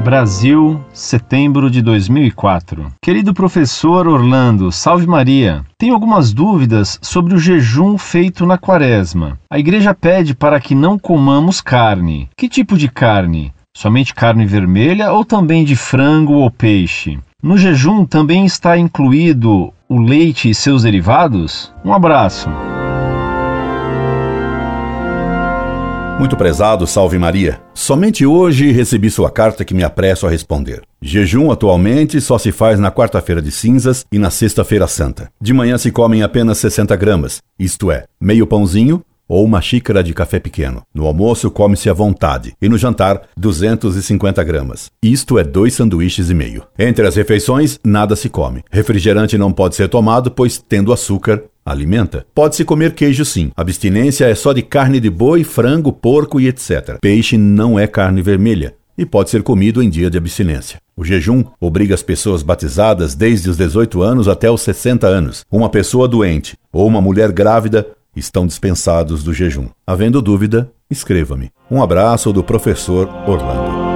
Brasil, setembro de 2004. Querido professor Orlando, salve Maria. Tenho algumas dúvidas sobre o jejum feito na quaresma. A igreja pede para que não comamos carne. Que tipo de carne? Somente carne vermelha ou também de frango ou peixe? No jejum também está incluído o leite e seus derivados? Um abraço. Muito prezado, salve Maria. Somente hoje recebi sua carta que me apresso a responder. Jejum atualmente só se faz na quarta-feira de cinzas e na sexta-feira santa. De manhã se comem apenas 60 gramas, isto é, meio pãozinho ou uma xícara de café pequeno. No almoço come-se à vontade e no jantar 250 gramas. Isto é dois sanduíches e meio. Entre as refeições nada se come. Refrigerante não pode ser tomado, pois tendo açúcar Alimenta? Pode-se comer queijo sim. Abstinência é só de carne de boi, frango, porco e etc. Peixe não é carne vermelha e pode ser comido em dia de abstinência. O jejum obriga as pessoas batizadas desde os 18 anos até os 60 anos. Uma pessoa doente ou uma mulher grávida estão dispensados do jejum. Havendo dúvida, escreva-me. Um abraço do professor Orlando.